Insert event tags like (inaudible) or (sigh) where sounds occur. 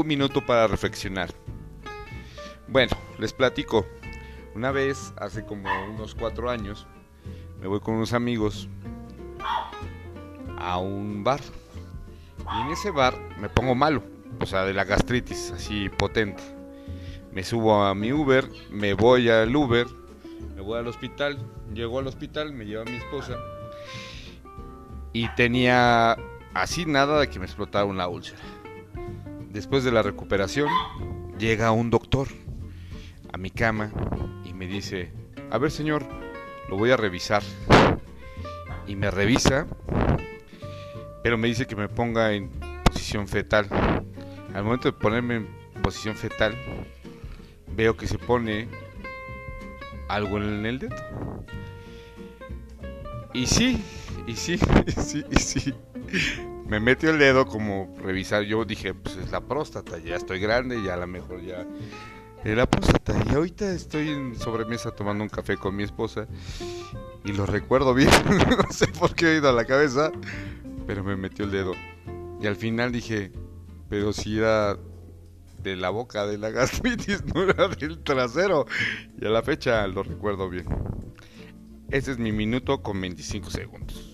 un minuto para reflexionar. Bueno, les platico. Una vez, hace como unos cuatro años, me voy con unos amigos a un bar. Y en ese bar me pongo malo, o sea, de la gastritis, así potente. Me subo a mi Uber, me voy al Uber, me voy al hospital, llego al hospital, me lleva mi esposa y tenía así nada de que me explotara una úlcera. Después de la recuperación, llega un doctor a mi cama y me dice, a ver señor, lo voy a revisar. Y me revisa, pero me dice que me ponga en posición fetal. Al momento de ponerme en posición fetal, veo que se pone algo en el dedo. Y sí, y sí, (laughs) y sí, y sí. Me metió el dedo como revisar. Yo dije, pues es la próstata, ya estoy grande, ya a lo mejor ya es la próstata. Y ahorita estoy en sobremesa tomando un café con mi esposa y lo recuerdo bien. (laughs) no sé por qué he ido a la cabeza, pero me metió el dedo. Y al final dije, pero si era de la boca de la (laughs) gastritis, no era del trasero. Y a la fecha lo recuerdo bien. Ese es mi minuto con 25 segundos.